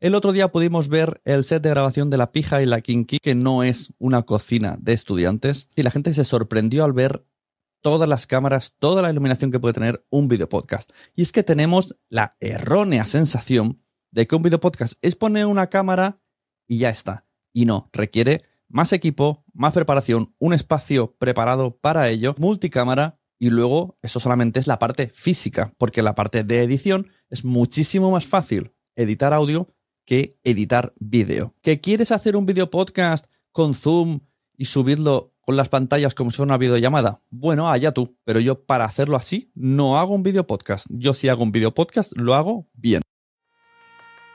El otro día pudimos ver el set de grabación de La Pija y la Kinky, que no es una cocina de estudiantes, y la gente se sorprendió al ver todas las cámaras, toda la iluminación que puede tener un video podcast. Y es que tenemos la errónea sensación de que un video podcast es poner una cámara y ya está. Y no, requiere más equipo, más preparación, un espacio preparado para ello, multicámara y luego eso solamente es la parte física, porque la parte de edición es muchísimo más fácil editar audio que editar vídeo. ¿Que quieres hacer un video podcast con Zoom y subirlo con las pantallas como si fuera una videollamada? Bueno, allá tú, pero yo para hacerlo así no hago un video podcast. Yo si hago un video podcast lo hago bien.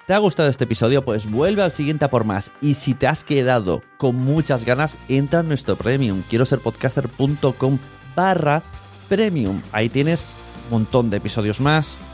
¿Te ha gustado este episodio? Pues vuelve al siguiente a por más. Y si te has quedado con muchas ganas, entra en nuestro premium. Quiero ser podcaster.com barra premium. Ahí tienes un montón de episodios más,